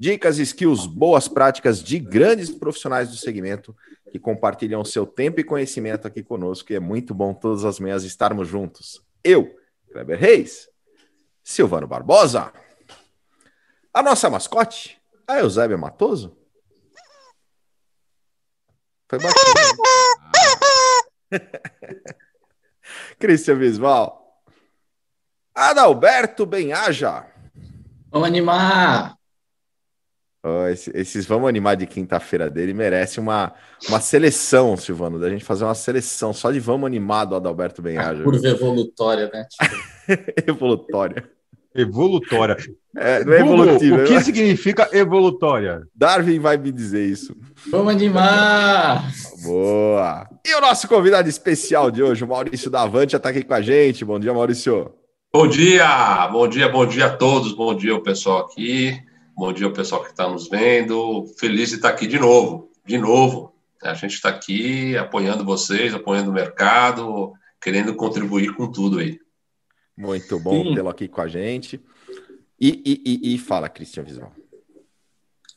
dicas, skills, boas práticas de grandes profissionais do segmento que compartilham seu tempo e conhecimento aqui conosco. E é muito bom todas as manhãs estarmos juntos. Eu, Kleber Reis, Silvano Barbosa, a nossa mascote, a Eusébia Matoso. Foi bacana. Cristian Visval. Adalberto Benhaja. Vamos animar! Oh, esse, esses vamos animar de quinta-feira dele merece uma, uma seleção, Silvano, da gente fazer uma seleção só de vamos animar do Adalberto Benhaja. Curva evolutória, né? evolutória. Evolutória. É, não é evolutiva. O que é... significa evolutória? Darwin vai me dizer isso. Vamos animar! Boa! E o nosso convidado especial de hoje, o Maurício Davante, já está aqui com a gente. Bom dia, Maurício. Bom dia, bom dia, bom dia a todos. Bom dia o pessoal aqui. Bom dia ao pessoal que está nos vendo. Feliz de estar aqui de novo, de novo. A gente está aqui apoiando vocês, apoiando o mercado, querendo contribuir com tudo aí. Muito bom tê-lo aqui com a gente. E, e, e, e fala, Cristian Visual.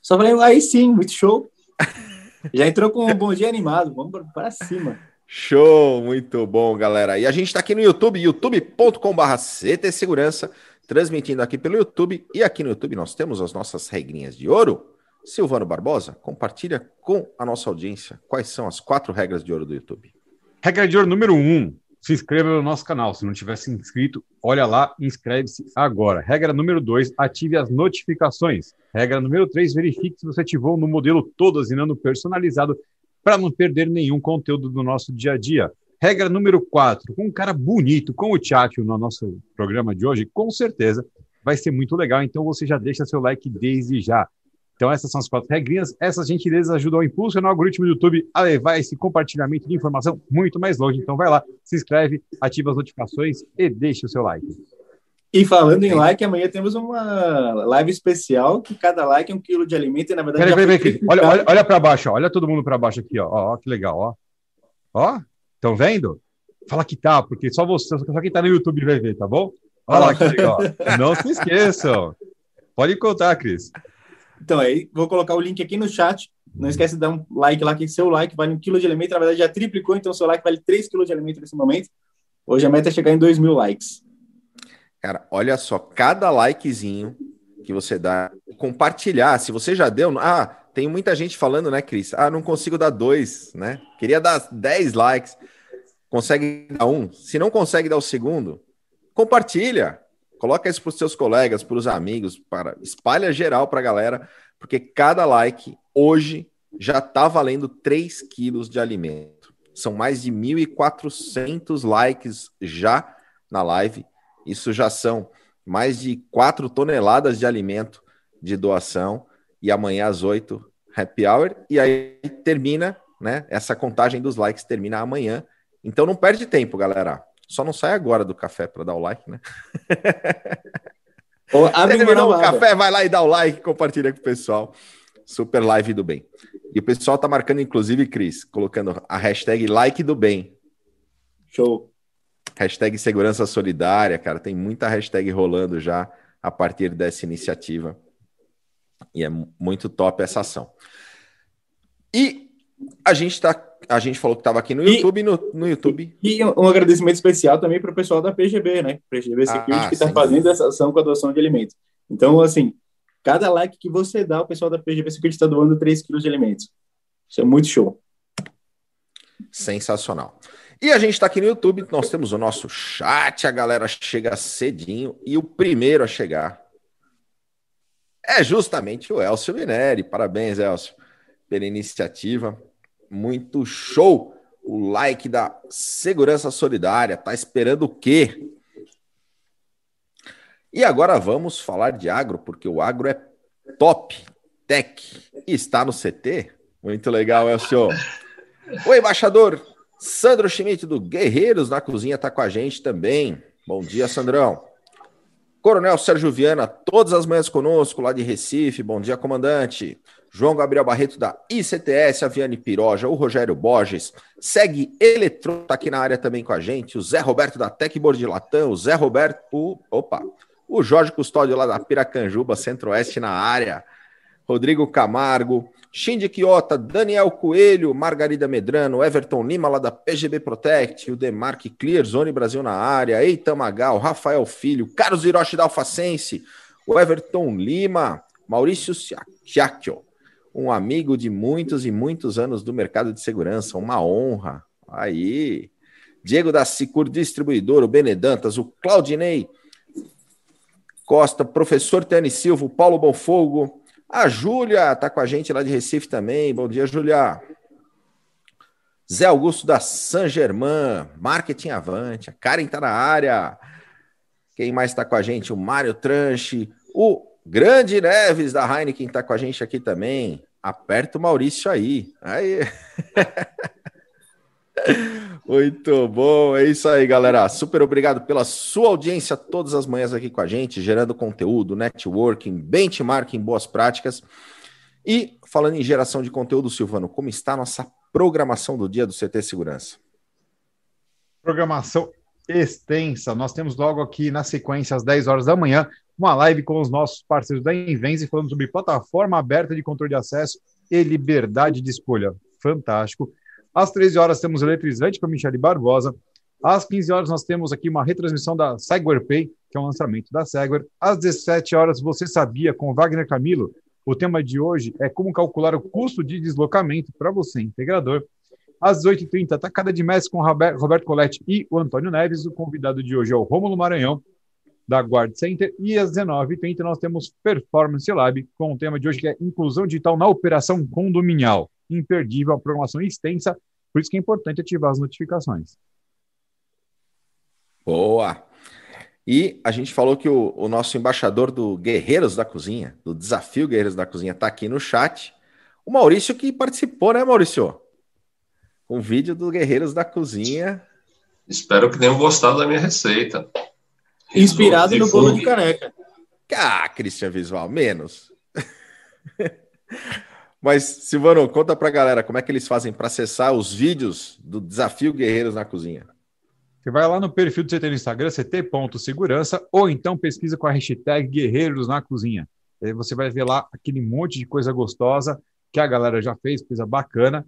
Só falei, aí sim, muito show. Já entrou com um bom dia animado, vamos para cima. Show, muito bom, galera. E a gente está aqui no YouTube, youtube.com/barra CT Segurança transmitindo aqui pelo YouTube. E aqui no YouTube nós temos as nossas regrinhas de ouro. Silvano Barbosa, compartilha com a nossa audiência quais são as quatro regras de ouro do YouTube. Regra de ouro número um: se inscreva no nosso canal. Se não tiver se inscrito, olha lá, inscreve-se agora. Regra número dois: ative as notificações. Regra número três: verifique se você ativou no modelo todo assinando personalizado para não perder nenhum conteúdo do nosso dia a dia. Regra número 4, com um cara bonito, com o Tchatcho no nosso programa de hoje, com certeza vai ser muito legal. Então você já deixa seu like desde já. Então essas são as quatro regrinhas. Essas gentilezas ajudam a impulsionar o algoritmo do YouTube a levar esse compartilhamento de informação muito mais longe. Então vai lá, se inscreve, ativa as notificações e deixa o seu like. E falando em like, amanhã temos uma live especial que cada like é um quilo de alimento e na verdade. Peraí, peraí, peraí. Olha, olha, olha para baixo, ó. olha todo mundo para baixo aqui, ó. ó. que legal, ó. Ó, Estão vendo? Fala que tá, porque só você, só quem tá no YouTube vai ver, tá bom? Olha lá que legal. Não se esqueçam. Pode contar, Cris. Então, aí, vou colocar o link aqui no chat. Não esquece de dar um like lá, que seu like vale um quilo de alimento. Na verdade, já triplicou, então seu like vale 3 quilos de alimento nesse momento. Hoje a meta é chegar em 2 mil likes. Cara, olha só, cada likezinho que você dá, compartilhar. Se você já deu, ah, tem muita gente falando, né, Cris? Ah, não consigo dar dois, né? Queria dar 10 likes consegue dar um, se não consegue dar o segundo, compartilha, coloca isso para os seus colegas, para os amigos, para espalha geral para a galera, porque cada like hoje já está valendo 3 quilos de alimento. São mais de 1.400 likes já na live. Isso já são mais de 4 toneladas de alimento de doação. E amanhã às 8, happy hour. E aí termina, né? Essa contagem dos likes termina amanhã. Então não perde tempo, galera. Só não sai agora do café para dar o like, né? Ô, Terminou o café, vai lá e dá o like, compartilha com o pessoal. Super live do bem. E o pessoal tá marcando, inclusive, Cris, colocando a hashtag like do bem. Show. Hashtag segurança solidária, cara. Tem muita hashtag rolando já a partir dessa iniciativa. E é muito top essa ação. E a gente está a gente falou que estava aqui no YouTube, e, no, no YouTube. E um agradecimento especial também para o pessoal da PGB, né? PGB Security, ah, que está fazendo essa ação com a doação de alimentos. Então, assim, cada like que você dá, o pessoal da PGB Security está doando 3 quilos de alimentos. Isso é muito show. Sensacional. E a gente está aqui no YouTube, nós temos o nosso chat, a galera chega cedinho, e o primeiro a chegar é justamente o Elcio Mineri. Parabéns, Elcio, pela iniciativa muito show. O like da Segurança Solidária. Tá esperando o quê? E agora vamos falar de agro, porque o agro é top. Tech está no CT? Muito legal, é o senhor. O embaixador Sandro Schmidt do Guerreiros na Cozinha está com a gente também. Bom dia, Sandrão. Coronel Sérgio Viana, todas as manhãs conosco, lá de Recife. Bom dia, comandante. João Gabriel Barreto da ICTS, a Viane Piroja, o Rogério Borges. Segue Eletro, tá aqui na área também com a gente. O Zé Roberto da Techboard de Latam, o Zé Roberto, o, opa, o Jorge Custódio lá da Piracanjuba, Centro-Oeste na área. Rodrigo Camargo, Shindy Quiota, Daniel Coelho, Margarida Medrano, Everton Lima lá da PGB Protect, o Demarque Clear Zone Brasil na área, Eita Magal, Rafael Filho, Carlos Hiroshi da Alfacense, o Everton Lima, Maurício Chiacchio, um amigo de muitos e muitos anos do mercado de segurança, uma honra. Aí, Diego da Sicur Distribuidor, o Benedantas, o Claudinei Costa, professor Tani Silva, o Paulo Bonfogo, a Júlia está com a gente lá de Recife também. Bom dia, Júlia. Zé Augusto da San Germain, Marketing Avante. A Karen está na área. Quem mais está com a gente? O Mário Tranche. O Grande Neves da Heineken está com a gente aqui também. Aperta o Maurício aí. Aí. Muito bom, é isso aí, galera. Super obrigado pela sua audiência todas as manhãs aqui com a gente, gerando conteúdo, networking, benchmarking, boas práticas. E falando em geração de conteúdo, Silvano, como está a nossa programação do dia do CT Segurança? Programação extensa. Nós temos logo aqui na sequência, às 10 horas da manhã, uma live com os nossos parceiros da Invenze falando sobre plataforma aberta de controle de acesso e liberdade de escolha. Fantástico. Às 13 horas temos Eletrizante com a Michele Barbosa. Às 15 horas nós temos aqui uma retransmissão da Segware Pay, que é um lançamento da Segware. Às 17 horas, você sabia, com Wagner Camilo, o tema de hoje é como calcular o custo de deslocamento para você, integrador. Às 18h30, Tacada de Mestre com Roberto Coletti e o Antônio Neves. O convidado de hoje é o Rômulo Maranhão, da Guard Center. E às 19h30 nós temos Performance Lab, com o tema de hoje que é Inclusão Digital na Operação Condominial imperdível, uma programação extensa, por isso que é importante ativar as notificações. Boa! E a gente falou que o, o, nosso embaixador do Guerreiros da Cozinha, do Desafio Guerreiros da Cozinha, está aqui no chat. O Maurício que participou, né, Maurício? Um vídeo do Guerreiros da Cozinha. Espero que tenham gostado da minha receita. Inspirado no bolo de caneca. Ah, Cristian Visual, menos. Mas, Silvano, conta pra galera como é que eles fazem para acessar os vídeos do Desafio Guerreiros na Cozinha. Você vai lá no perfil do CT no Instagram, ct.segurança, ou então pesquisa com a hashtag Guerreiros na Cozinha. Aí você vai ver lá aquele monte de coisa gostosa que a galera já fez, coisa bacana,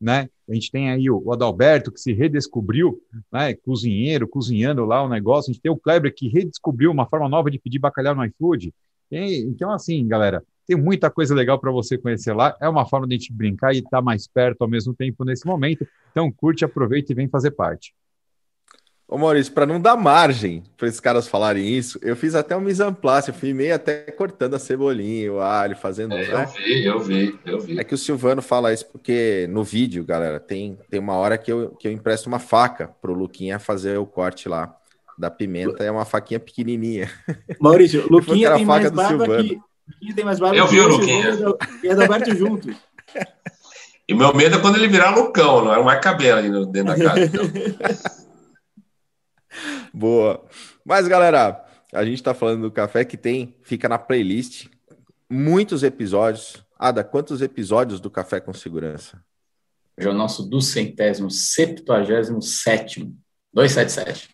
né? A gente tem aí o Adalberto, que se redescobriu, né? Cozinheiro, cozinhando lá o negócio. A gente tem o Kleber, que redescobriu uma forma nova de pedir bacalhau no iFood. Então, assim, galera, tem muita coisa legal para você conhecer lá. É uma forma de a gente brincar e estar tá mais perto ao mesmo tempo nesse momento. Então, curte, aproveita e vem fazer parte. Ô Maurício, para não dar margem para esses caras falarem isso, eu fiz até um mise en place, eu fui meio até cortando a cebolinha, o alho, fazendo. É, né? Eu vi, eu vi, eu vi. É que o Silvano fala isso porque no vídeo, galera, tem, tem uma hora que eu, que eu empresto uma faca pro Luquinha fazer o corte lá da pimenta, é uma faquinha pequenininha. Maurício, Luquinha tem mais barba que, tem mais barba eu vi o Luquinha. E Adalberto junto. E o meu medo é quando ele virar Lucão, não é mais cabelo ali dentro da casa. Então. Boa. Mas, galera, a gente está falando do café que tem, fica na playlist, muitos episódios. Ada, quantos episódios do Café com Segurança? Hoje é o nosso duzentésimo, septuagésimo sétimo, 277.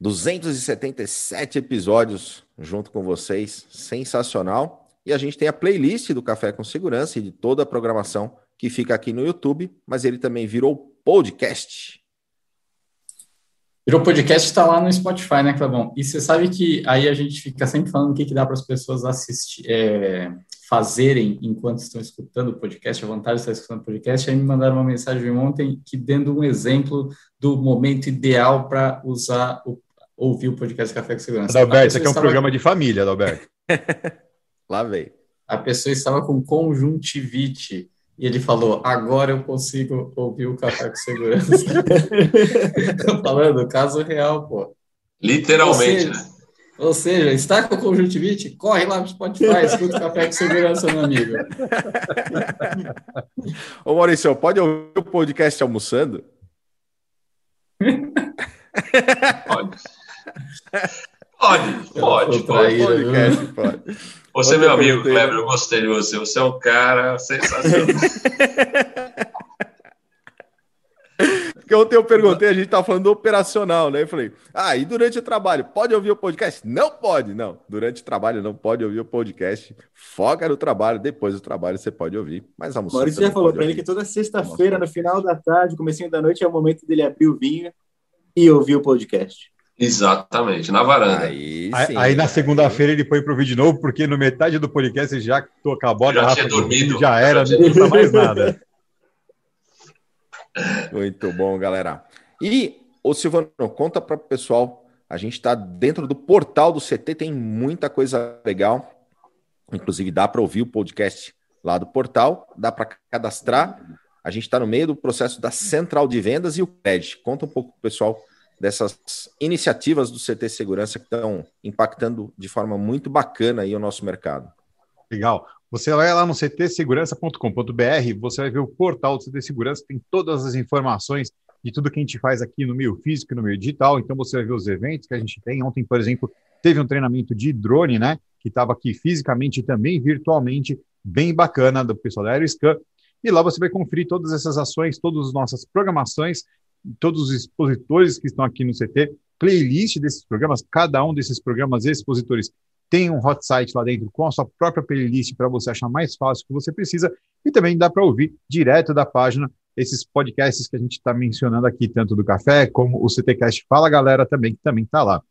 277 episódios junto com vocês, sensacional. E a gente tem a playlist do Café com Segurança e de toda a programação que fica aqui no YouTube, mas ele também virou podcast. Virou podcast está lá no Spotify, né, Clebão? E você sabe que aí a gente fica sempre falando o que, que dá para as pessoas assistir, é, fazerem enquanto estão escutando o podcast, a vantagem de estar escutando o podcast. Aí me mandaram uma mensagem ontem que dando um exemplo do momento ideal para usar o ouvir o podcast Café com Segurança. Adalberto, isso aqui é um programa de família, Adalberto. Lá vem. A pessoa estava com conjuntivite e ele falou: agora eu consigo ouvir o Café com Segurança. Tô falando, caso real, pô. Literalmente, né? Ou seja, está com conjuntivite? Corre lá pro Spotify, escuta o Café com Segurança, meu amigo. Ô Maurício, pode ouvir o podcast almoçando? Pode. Pode, pode, pode. Podcast, pode. Você, meu amigo Kleber, eu gostei de você. Você é um cara sensacional. Porque ontem eu perguntei, a gente estava falando do operacional, né? Eu falei, ah, e durante o trabalho, pode ouvir o podcast? Não pode, não. Durante o trabalho não pode ouvir o podcast. Foca no trabalho, depois do trabalho você pode ouvir. Mas almoçando. Maurício já falou para ele que toda sexta-feira, no final da tarde, comecinho da noite, é o momento dele abrir o vinho e ouvir o podcast. Exatamente, na varanda. Aí, sim, aí, aí na segunda-feira ele põe pro vídeo de novo, porque no metade do podcast ele já acabou a já tinha dormido. Já era, já não tinha mais nada. Muito bom, galera. E, o Silvano, conta para o pessoal. A gente está dentro do portal do CT, tem muita coisa legal. Inclusive, dá para ouvir o podcast lá do portal, dá para cadastrar. A gente está no meio do processo da central de vendas e o CRED. Conta um pouco, pessoal, dessas iniciativas do CT Segurança que estão impactando de forma muito bacana aí o nosso mercado. Legal. Você vai lá no ctsegurança.com.br, você vai ver o portal do CT Segurança, tem todas as informações de tudo que a gente faz aqui no meio físico e no meio digital. Então você vai ver os eventos que a gente tem. Ontem, por exemplo, teve um treinamento de drone, né? Que estava aqui fisicamente e também virtualmente, bem bacana, do pessoal da Aeroscan. E lá você vai conferir todas essas ações, todas as nossas programações, todos os expositores que estão aqui no CT, playlist desses programas, cada um desses programas expositores tem um hot site lá dentro com a sua própria playlist para você achar mais fácil o que você precisa e também dá para ouvir direto da página esses podcasts que a gente está mencionando aqui, tanto do café como o CTcast Fala Galera também, que também está lá.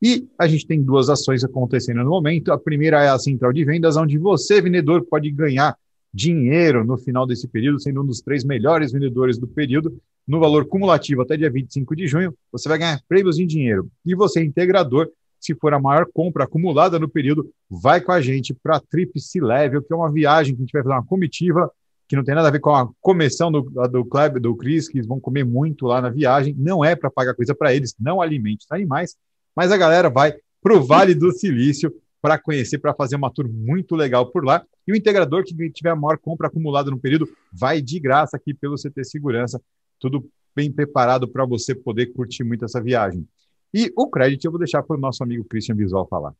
E a gente tem duas ações acontecendo no momento. A primeira é a central de vendas, onde você, vendedor, pode ganhar dinheiro no final desse período, sendo um dos três melhores vendedores do período, no valor cumulativo até dia 25 de junho, você vai ganhar prêmios em dinheiro. E você, integrador, se for a maior compra acumulada no período, vai com a gente para a Trip Level, que é uma viagem que a gente vai fazer uma comitiva, que não tem nada a ver com a comissão do, do Kleber, do Cris, que eles vão comer muito lá na viagem. Não é para pagar coisa para eles, não alimente os animais, mas a galera vai para o Vale do Silício para conhecer, para fazer uma tour muito legal por lá. E o integrador que tiver a maior compra acumulada no período vai de graça aqui pelo CT Segurança. Tudo bem preparado para você poder curtir muito essa viagem. E o crédito eu vou deixar para o nosso amigo Christian Visual falar.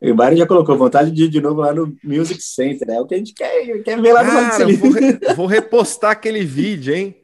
O Mário já colocou vontade de ir de novo lá no Music Center, né? É o que a gente quer, quer ver lá Cara, no vou, re, vou repostar aquele vídeo, hein?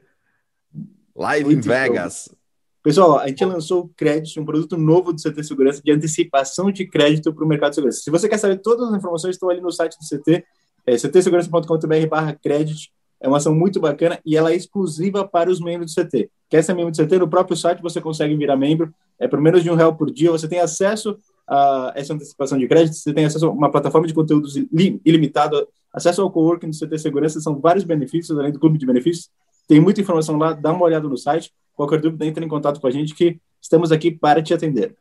Live Muito em Vegas. Bom. Pessoal, a gente lançou o crédito, um produto novo do CT Segurança de antecipação de crédito para o mercado de segurança. Se você quer saber todas as informações, estão ali no site do CT, é ctsegurança.com.br barra crédito. É uma ação muito bacana e ela é exclusiva para os membros do CT. Quer ser membro do CT? No próprio site você consegue virar membro. É por menos de um real por dia. Você tem acesso a essa antecipação de crédito. Você tem acesso a uma plataforma de conteúdos ilimitado, acesso ao coworking do CT Segurança. São vários benefícios, além do clube de benefícios. Tem muita informação lá. Dá uma olhada no site. Qualquer dúvida, entre em contato com a gente que estamos aqui para te atender.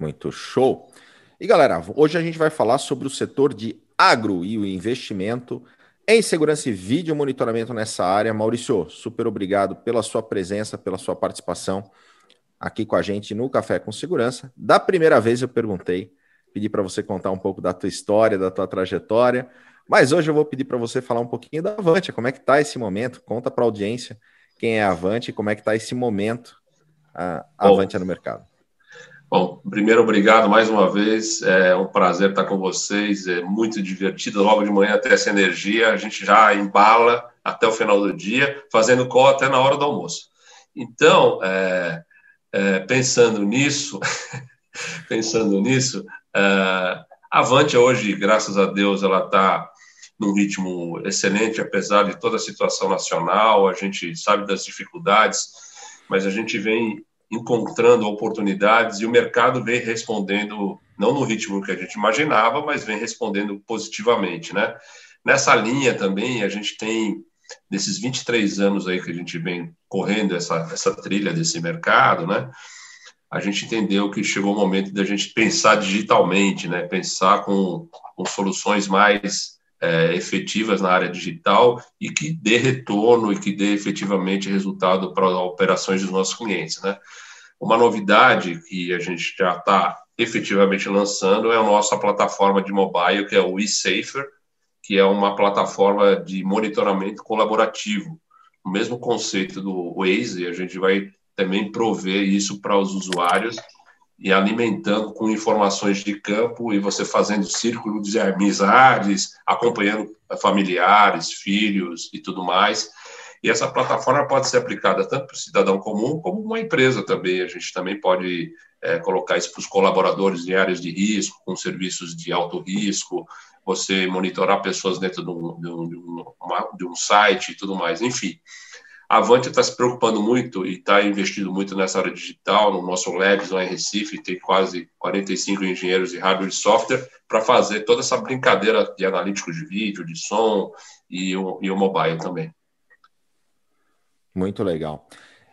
Muito show. E galera, hoje a gente vai falar sobre o setor de agro e o investimento em segurança e vídeo monitoramento nessa área. Maurício, super obrigado pela sua presença, pela sua participação aqui com a gente no Café com Segurança. Da primeira vez eu perguntei, pedi para você contar um pouco da tua história, da tua trajetória, mas hoje eu vou pedir para você falar um pouquinho da Avante, como é que está esse momento, conta para a audiência quem é a Avante e como é que está esse momento a Avante no mercado. Bom, primeiro, obrigado mais uma vez. É um prazer estar com vocês. É muito divertido. Logo de manhã, até essa energia, a gente já embala até o final do dia, fazendo call até na hora do almoço. Então, é, é, pensando nisso, pensando nisso, é, Avante hoje, graças a Deus, ela está num ritmo excelente, apesar de toda a situação nacional. A gente sabe das dificuldades, mas a gente vem encontrando oportunidades e o mercado vem respondendo, não no ritmo que a gente imaginava, mas vem respondendo positivamente, né? Nessa linha também, a gente tem, nesses 23 anos aí que a gente vem correndo essa, essa trilha desse mercado, né? A gente entendeu que chegou o momento da gente pensar digitalmente, né? Pensar com, com soluções mais é, efetivas na área digital e que dê retorno e que dê efetivamente resultado para operações dos nossos clientes, né? Uma novidade que a gente já está efetivamente lançando é a nossa plataforma de mobile, que é o eSafer, que é uma plataforma de monitoramento colaborativo. O mesmo conceito do Waze, a gente vai também prover isso para os usuários e alimentando com informações de campo e você fazendo círculo de amizades, acompanhando familiares, filhos e tudo mais. E essa plataforma pode ser aplicada tanto para o cidadão comum como uma empresa também. A gente também pode é, colocar isso para os colaboradores em áreas de risco, com serviços de alto risco, você monitorar pessoas dentro de um, de um, de um, site e tudo mais. Enfim, a Avante está se preocupando muito e está investindo muito nessa área digital. No nosso Labs lá em Recife, tem quase 45 engenheiros de hardware e software para fazer toda essa brincadeira de analítico de vídeo, de som e o, e o mobile também. Muito legal.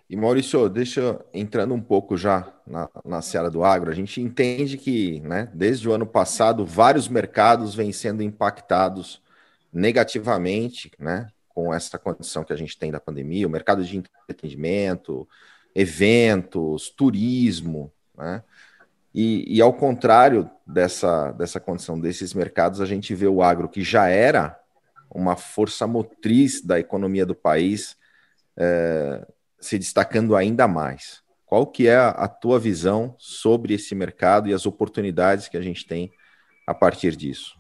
E Maurício, deixa entrando um pouco já na, na seara do agro, a gente entende que, né, desde o ano passado, vários mercados vêm sendo impactados negativamente, né, com essa condição que a gente tem da pandemia, o mercado de entretenimento, eventos, turismo, né? E, e, ao contrário dessa, dessa condição desses mercados, a gente vê o agro que já era uma força motriz da economia do país é, se destacando ainda mais. Qual que é a, a tua visão sobre esse mercado e as oportunidades que a gente tem a partir disso?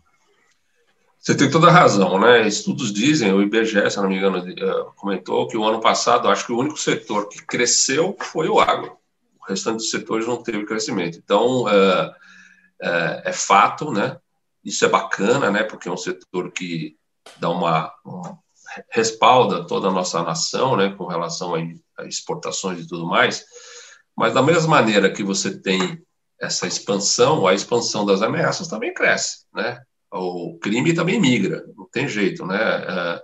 Você tem toda a razão, né? Estudos dizem, o IBGE, se não me engano, eh, comentou que o ano passado, acho que o único setor que cresceu foi o agro. O restante dos setores não teve crescimento. Então, é, é, é fato, né? Isso é bacana, né? Porque é um setor que dá uma, uma respalda toda a nossa nação, né? Com relação a exportações e tudo mais. Mas da mesma maneira que você tem essa expansão, a expansão das ameaças também cresce, né? O crime também migra, não tem jeito, né? É,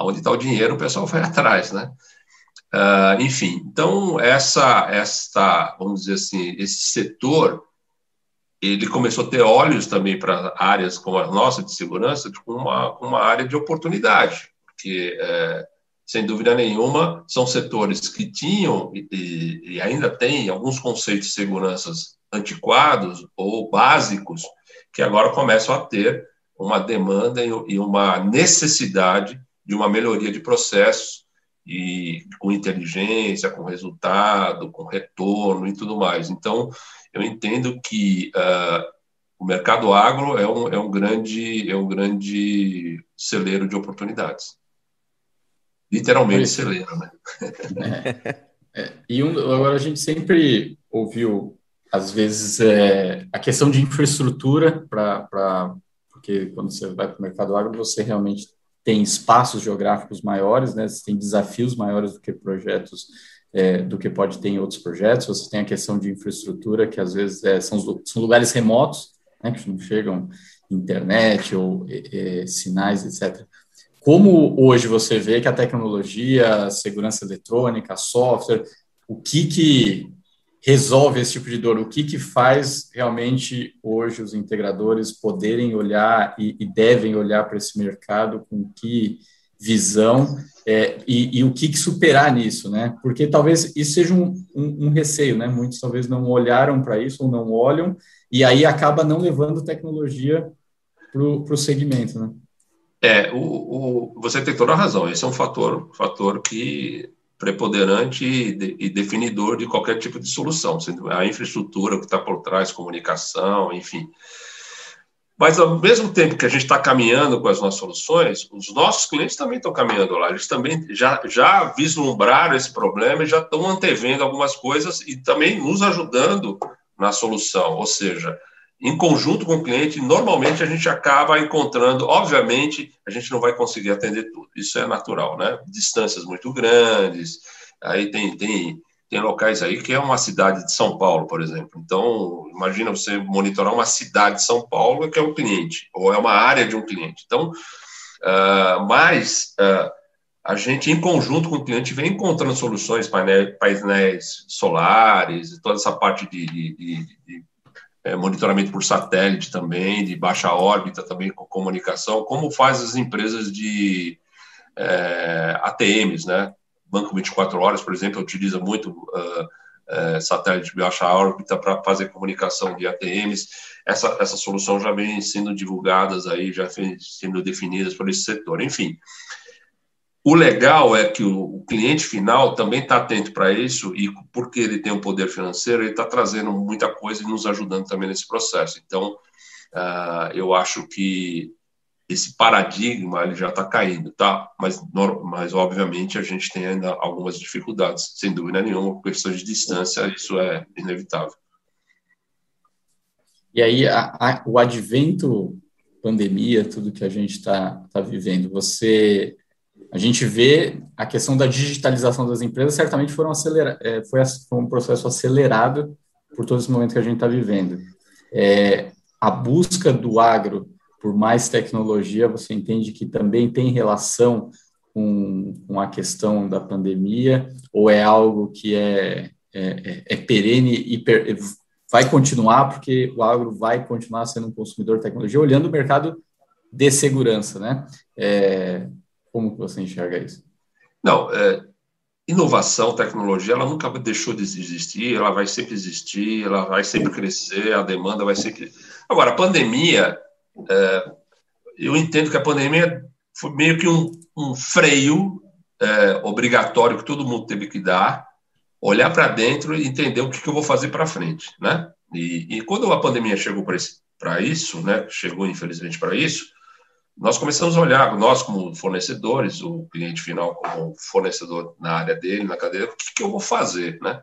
onde está o dinheiro, o pessoal vai atrás, né? Uh, enfim, então essa, essa, vamos dizer assim, esse setor, ele começou a ter olhos também para áreas como a nossa de segurança, com uma, uma área de oportunidade, porque é, sem dúvida nenhuma são setores que tinham e, e ainda têm alguns conceitos de segurança antiquados ou básicos que agora começam a ter uma demanda e uma necessidade de uma melhoria de processos e com inteligência, com resultado, com retorno e tudo mais. Então, eu entendo que uh, o mercado agro é um, é um grande é um grande celeiro de oportunidades. Literalmente celeiro, né? É, é, e um, agora a gente sempre ouviu às vezes, é, a questão de infraestrutura, para porque quando você vai para o mercado agro, você realmente tem espaços geográficos maiores, né? Você tem desafios maiores do que projetos, é, do que pode ter em outros projetos. Você tem a questão de infraestrutura, que às vezes é, são, são lugares remotos, né? Que não chegam internet ou sinais, etc. Como hoje você vê que a tecnologia, a segurança eletrônica, software, o que que resolve esse tipo de dor? O que, que faz realmente hoje os integradores poderem olhar e, e devem olhar para esse mercado com que visão é, e, e, o que, que, superar nisso, né? Porque talvez isso seja um, um, um receio, né? Muitos talvez não olharam para isso ou não olham e aí acaba não levando tecnologia para o segmento, né? É, o, o, você tem toda a razão. Esse é um fator, fator que preponderante e, de, e, definidor de qualquer tipo de solução, a infraestrutura que está por trás, comunicação, enfim. Mas, ao mesmo tempo que a gente está caminhando com as nossas soluções, os nossos clientes também estão caminhando lá. Eles também já, já vislumbraram esse problema e já estão antevendo algumas coisas e também nos ajudando na solução. Ou seja, em conjunto com o cliente, normalmente a gente acaba encontrando, obviamente, a gente não vai conseguir atender tudo, isso é natural, né? Distâncias muito grandes, aí tem, tem, tem locais aí que é uma cidade de São Paulo, por exemplo. Então, imagina você monitorar uma cidade de São Paulo que é um cliente, ou é uma área de um cliente. Então, uh, mas uh, a gente, em conjunto com o cliente, vem encontrando soluções, painéis, painéis solares, toda essa parte de, de, de, é, monitoramento por satélite também, de baixa órbita também com comunicação, como faz as empresas de é, ATMs, né? Banco 24 Horas, por exemplo, utiliza muito uh, é, satélite de baixa órbita para fazer comunicação de ATMs. Essa, essa solução já vem sendo divulgadas aí, já vem sendo definidas por esse setor. Enfim, o legal é que o, cliente final também está atento para isso e porque ele tem um poder financeiro, ele está trazendo muita coisa e nos ajudando também nesse processo. Então, uh, eu acho que esse paradigma ele já está caindo, tá? Mas, mas obviamente a gente tem ainda algumas dificuldades, sem dúvida nenhuma, por questão de distância, isso é inevitável. E aí a, a, o advento pandemia, tudo que a gente está tá vivendo, você a gente vê a questão da digitalização das empresas certamente foram acelera, é, foi, foi, um processo acelerado por todo esse momento que a gente está vivendo. É, a busca do agro por mais tecnologia, você entende que também tem relação com, com a questão da pandemia, ou é algo que é, é, é, é perene e per, vai continuar, porque o agro vai continuar sendo um consumidor de tecnologia, olhando o mercado de segurança, né? É, como você enxerga isso? Não, é, inovação, tecnologia, ela nunca deixou de existir, ela vai sempre existir, ela vai sempre crescer, a demanda vai sempre. Agora, a pandemia, é, eu entendo que a pandemia foi meio que um, um freio é, obrigatório que todo mundo teve que dar, olhar para dentro e entender o que, que eu vou fazer para frente, né? E, e, quando a pandemia chegou para isso, né? Chegou infelizmente para isso, nós começamos a olhar, nós como fornecedores, o cliente final como fornecedor na área dele, na cadeia, o que, que eu vou fazer, né?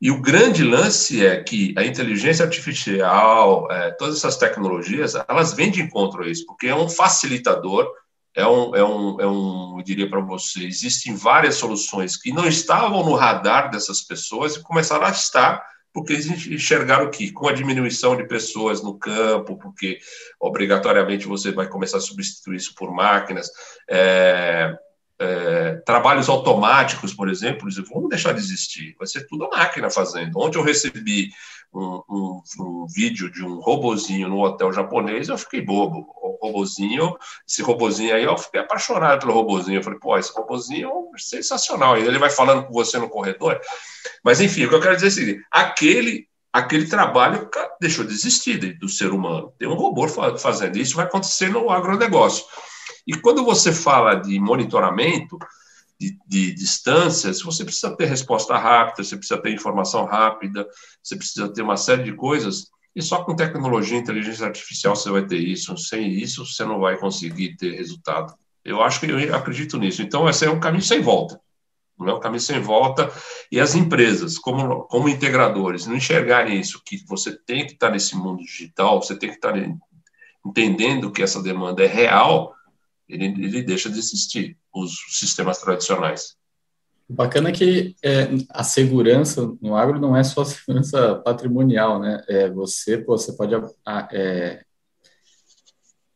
E o grande lance é que a inteligência artificial, é, todas essas tecnologias, elas vêm de encontro a isso, porque é um facilitador, é um, é um, é um eu diria para você, existem várias soluções que não estavam no radar dessas pessoas e começaram a estar porque eles enxergaram que com a diminuição de pessoas no campo, porque obrigatoriamente você vai começar a substituir isso por máquinas, é, é, trabalhos automáticos, por exemplo, vão deixar de existir, vai ser tudo a máquina fazendo. Ontem eu recebi um, um, um, vídeo de um robozinho no hotel japonês, eu fiquei bobo. O robozinho, esse robozinho aí, eu fiquei apaixonado pelo robozinho. Eu falei, pô, esse robozinho é sensacional. Ele vai falando com você no corredor. Mas, enfim, o que eu quero dizer é o seguinte: aquele, aquele trabalho deixou de existir do ser humano. Tem um robô fazendo isso, vai acontecer no agronegócio. E quando você fala de monitoramento, de, de, distâncias, você precisa ter resposta rápida, você precisa ter informação rápida, você precisa ter uma série de coisas, e só com tecnologia e inteligência artificial você vai ter isso. Sem isso, você não vai conseguir ter resultado. Eu acho que eu acredito nisso. Então, esse é um caminho sem volta. Não é um caminho sem volta. E as empresas, como, como integradores, não enxergarem isso, que você tem que estar nesse mundo digital, você tem que estar entendendo que essa demanda é real, ele, ele deixa de existir os sistemas tradicionais. Bacana que é, a segurança no agro não é só segurança patrimonial, né? É, você, pô, você pode é,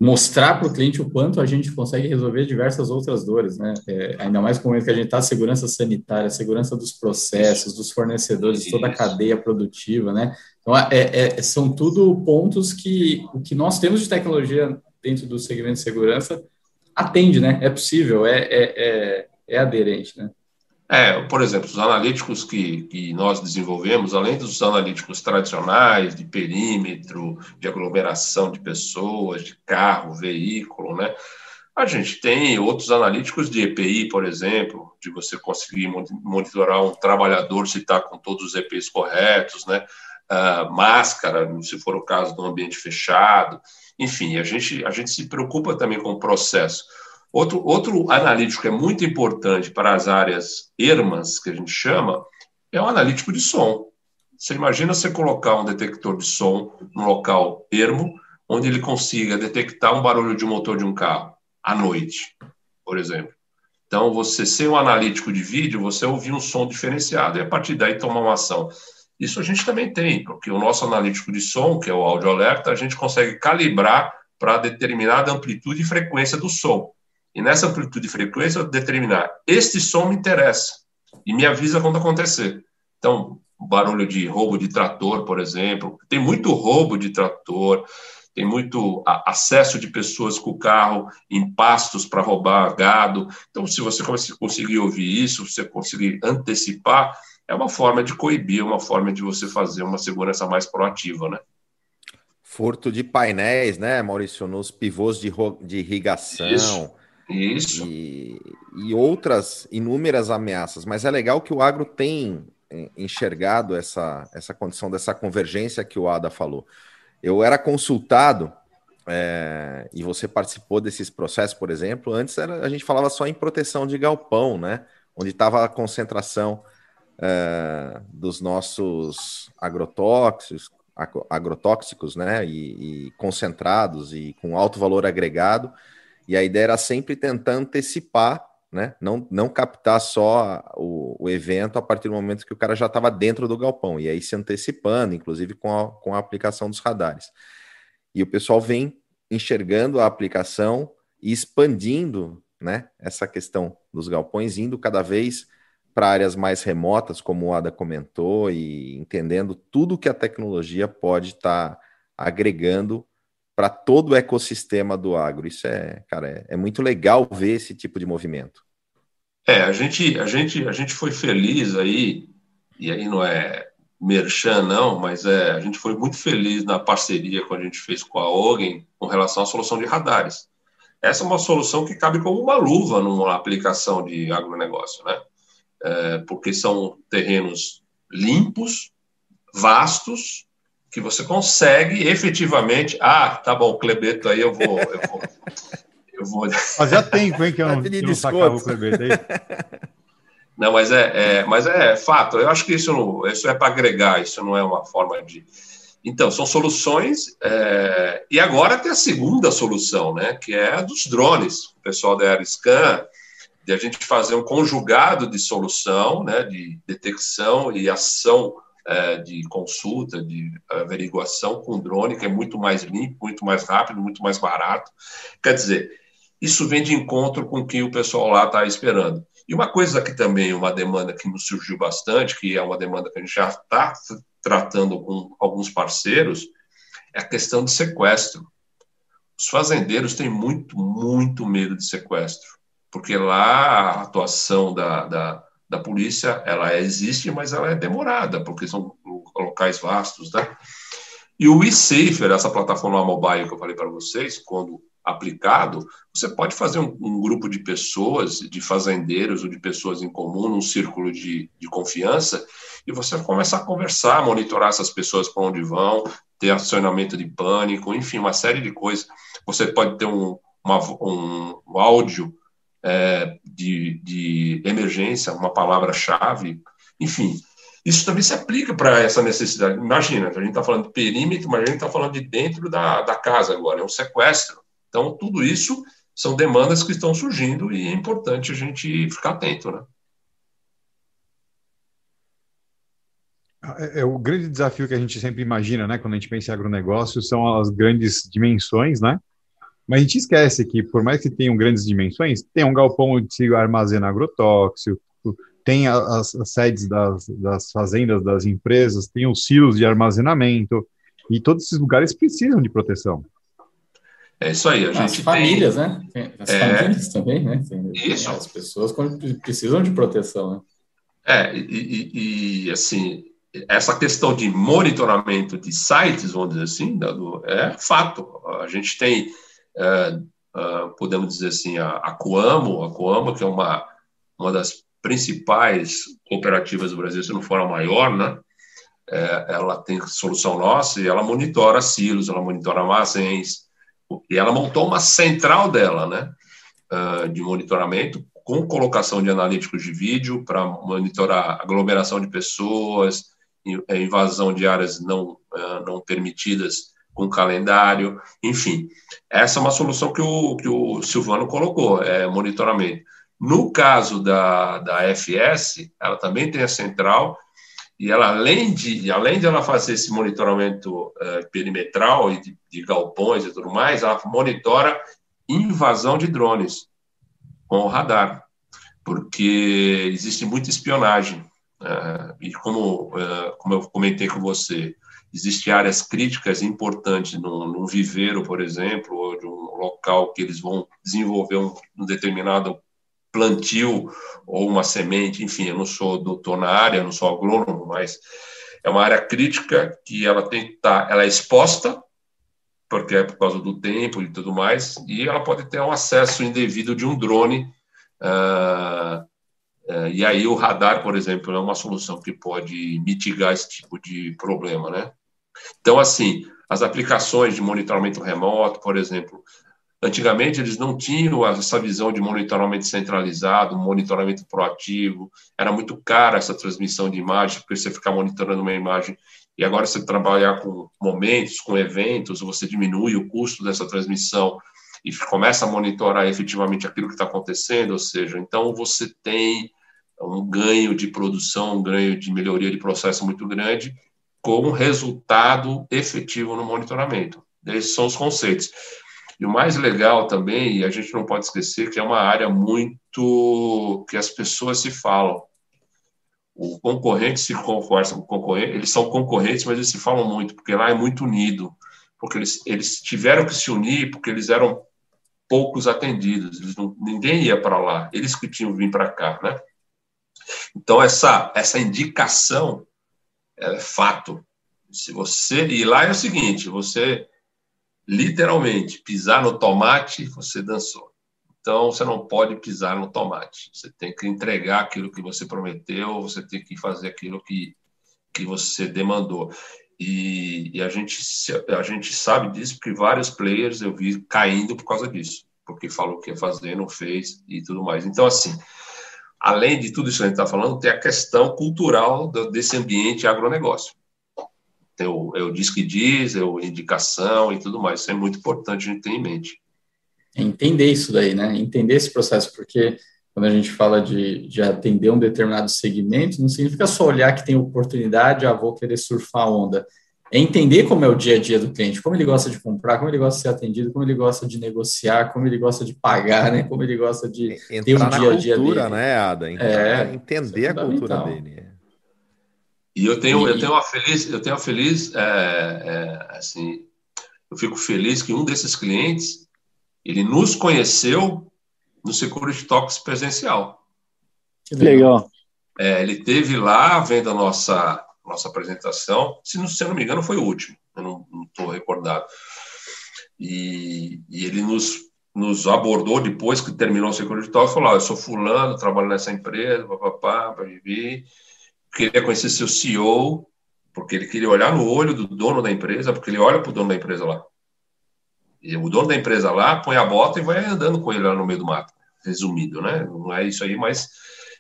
mostrar para o cliente o quanto a gente consegue resolver diversas outras dores, né? É, ainda mais com o momento que a gente está, segurança sanitária, segurança dos processos, dos fornecedores, toda a cadeia produtiva, né? Então, é, é, são tudo pontos que o que nós temos de tecnologia dentro do segmento de segurança atende, né? É possível, é, é, é, é aderente, né? É, por exemplo, os analíticos que, que nós desenvolvemos, além dos analíticos tradicionais de perímetro, de aglomeração de pessoas, de carro, veículo, né? A gente tem outros analíticos de EPI, por exemplo, de você conseguir monitorar um trabalhador se está com todos os EPIs corretos, né? Uh, máscara, se for o caso do ambiente fechado. Enfim, a gente, a gente se preocupa também com o processo. Outro, outro analítico que é muito importante para as áreas ERMAS, que a gente chama, é o analítico de som. Você imagina você colocar um detector de som no local ermo, onde ele consiga detectar um barulho de motor de um carro à noite, por exemplo. Então, você ser um analítico de vídeo, você ouvir um som diferenciado e a partir daí tomar uma ação. Isso a gente também tem, porque o nosso analítico de som, que é o áudio alerta, a gente consegue calibrar para determinada amplitude e frequência do som. E nessa amplitude e frequência, determinar este som me interessa e me avisa quando acontecer. Então, barulho de roubo de trator, por exemplo, tem muito roubo de trator, tem muito acesso de pessoas com o carro em pastos para roubar gado. Então, se você conseguir ouvir isso, você conseguir antecipar, é uma forma de coibir, uma forma de você fazer uma segurança mais proativa, né? Furto de painéis, né, Maurício, nos pivôs de, de irrigação. Isso. Isso. E, e outras inúmeras ameaças. Mas é legal que o agro tem é, enxergado essa, essa condição dessa convergência que o Ada falou. Eu era consultado, é, e você participou desses processos, por exemplo, antes era, a gente falava só em proteção de galpão, né? Onde estava a concentração é, dos nossos agrotóxicos, agrotóxicos, né? E, e concentrados e com alto valor agregado. E a ideia era sempre tentar antecipar né? Não, não captar só o, o, evento a partir do momento que o cara já estava dentro do galpão, e aí se antecipando, inclusive com a, com a aplicação dos radares. E o pessoal vem enxergando a aplicação e expandindo né, essa questão dos galpões, indo cada vez para áreas mais remotas, como o Ada comentou, e entendendo tudo que a tecnologia pode estar tá agregando para todo o ecossistema do agro. Isso é, cara, é, é, muito legal ver esse tipo de movimento. É, a gente, a gente, a gente foi feliz aí, e aí não é merchan não, mas é, a gente foi muito feliz na parceria que a gente fez com a Ogen com relação à solução de radares. Essa é uma solução que cabe como uma luva numa aplicação de agronegócio, né? É, porque são terrenos limpos, vastos, que você consegue efetivamente. Ah, tá bom, Clebeto aí eu vou. Eu vou, eu vou... Fazia tempo, hein, que eu não, que não sacava o Clebeto aí. Não, mas é, é, mas é fato. Eu acho que isso, não, isso é para agregar, isso não é uma forma de. Então, são soluções. É... E agora tem a segunda solução, né? Que é a dos drones. O pessoal da Aeriscan, de a gente fazer um conjugado de solução, né? De detecção e ação é, de consulta, de averiguação com drone, que é muito mais limpo, muito mais rápido, muito mais barato. Quer dizer, isso vem de encontro com o que o pessoal lá está esperando. E uma coisa que também, uma demanda que nos surgiu bastante, que é uma demanda que a gente já está tratando com alguns parceiros, é a questão de sequestro. Os fazendeiros têm muito, muito medo de sequestro, porque lá a atuação da, da da polícia, ela existe, mas ela é demorada, porque são locais vastos, né? E o eSafer, essa plataforma mobile que eu falei para vocês, quando aplicado, você pode fazer um, um, grupo de pessoas, de fazendeiros ou de pessoas em comum, num círculo de, de confiança, e você começar a conversar, monitorar essas pessoas para onde vão, ter acionamento de pânico, enfim, uma série de coisas. Você pode ter um, uma, um, um áudio é, de, de emergência, uma palavra-chave, enfim. Isso também se aplica para essa necessidade. Imagina, a gente está falando de perímetro, mas a gente está falando de dentro da, da casa agora, é um sequestro. Então, tudo isso são demandas que estão surgindo e é importante a gente ficar atento, né? É, é, o grande desafio que a gente sempre imagina, né, quando a gente pensa em agronegócio, são as grandes dimensões, né? Mas a gente esquece que, por mais que tenham grandes dimensões, tem um galpão onde se armazena agrotóxico, tem as, as sedes das, das, fazendas, das empresas, tem os silos de armazenamento, e todos esses lugares precisam de proteção. É isso aí, a gente As famílias, tem... né? As é... famílias também, né? Tem, isso. As pessoas precisam de proteção, né? É, e, e, e, assim, essa questão de monitoramento de sites, vamos dizer assim, é fato. A gente tem podemos dizer assim, a, a Coamo, a Coamo, que é uma, uma das principais cooperativas do Brasil, se não for a maior, né? É, ela tem solução nossa e ela monitora silos, ela monitora armazéns, e ela montou uma central dela, né? De monitoramento, com colocação de analíticos de vídeo para monitorar aglomeração de pessoas, invasão de áreas não, não permitidas com calendário, enfim. Essa é uma solução que o, que o Silvano colocou, é monitoramento. No caso da, da FS, ela também tem a central, e ela, além de, além de ela fazer esse monitoramento uh, perimetral e de, de galpões e tudo mais, ela monitora invasão de drones com o radar, porque existe muita espionagem. Uh, e como, uh, como eu comentei com você, Existem áreas críticas importantes num, num, viveiro, por exemplo, ou de um local que eles vão desenvolver um, um determinado plantio ou uma semente, enfim, eu não sou doutor na área, não sou agrônomo, mas é uma área crítica que ela tem que estar, tá, ela é exposta, porque é por causa do tempo e tudo mais, e ela pode ter um acesso indevido de um drone, uh, uh, e aí o radar, por exemplo, é uma solução que pode mitigar esse tipo de problema, né? Então, assim, as aplicações de monitoramento remoto, por exemplo, Antigamente, eles não tinham essa visão de monitoramento centralizado, monitoramento proativo. Era muito cara essa transmissão de imagem, porque você ficar monitorando uma imagem. E agora, você trabalhar com momentos, com eventos, você diminui o custo dessa transmissão e começa a monitorar efetivamente aquilo que está acontecendo. Ou seja, então você tem um ganho de produção, um ganho de melhoria de processo muito grande, com resultado efetivo no monitoramento. Esses são os conceitos. E o mais legal também, e a gente não pode esquecer, que é uma área muito que as pessoas se falam. O concorrente se conversa com o concorrente, eles são concorrentes, mas eles se falam muito, porque lá é muito unido, porque eles, eles tiveram que se unir, porque eles eram poucos atendidos, eles não, ninguém ia para lá, eles que tinham vindo para cá, né? Então, essa, essa indicação é fato. Se você. E lá é o seguinte: você literalmente, pisar no tomate, você dançou. Então, você não pode pisar no tomate. Você tem que entregar aquilo que você prometeu, você tem que fazer aquilo que, que você demandou. E, e a, gente, a gente sabe disso porque vários players eu vi caindo por causa disso, porque falou que ia fazer, não fez e tudo mais. Então, assim, além de tudo isso que a gente está falando, tem a questão cultural desse ambiente agronegócio tem o, é o diz que diz, é o indicação e tudo mais. Isso é muito importante a gente ter em mente. É entender isso daí, né? Entender esse processo, porque quando a gente fala de, de atender um determinado segmento, não significa só olhar que tem oportunidade, ah, vou querer surfar a onda. É entender como é o dia a dia do cliente, como ele gosta de comprar, como ele gosta de ser atendido, como ele gosta de negociar, como ele gosta de pagar, né? Como ele gosta de Entrar ter um dia a dia cultura, dele. né, Ada? é, entender é a cultura dele. E eu tenho, e... eu tenho uma feliz, eu tenho uma feliz, é, é, assim, eu fico feliz que um desses clientes, ele nos conheceu no Security Talks presencial. Que legal. É, ele teve lá vendo a nossa nossa apresentação, se não, se não me engano foi o último, eu não estou recordado. E, e, ele nos, nos abordou depois que terminou o Security Talks, falou, ah, eu sou fulano, trabalho nessa empresa, papapá, para viver queria conhecer seu CEO, porque ele queria olhar no olho do dono da empresa, porque ele olha para o dono da empresa lá. E o dono da empresa lá põe a bota e vai andando com ele lá no meio do mato. Resumido, né? Não é isso aí, mas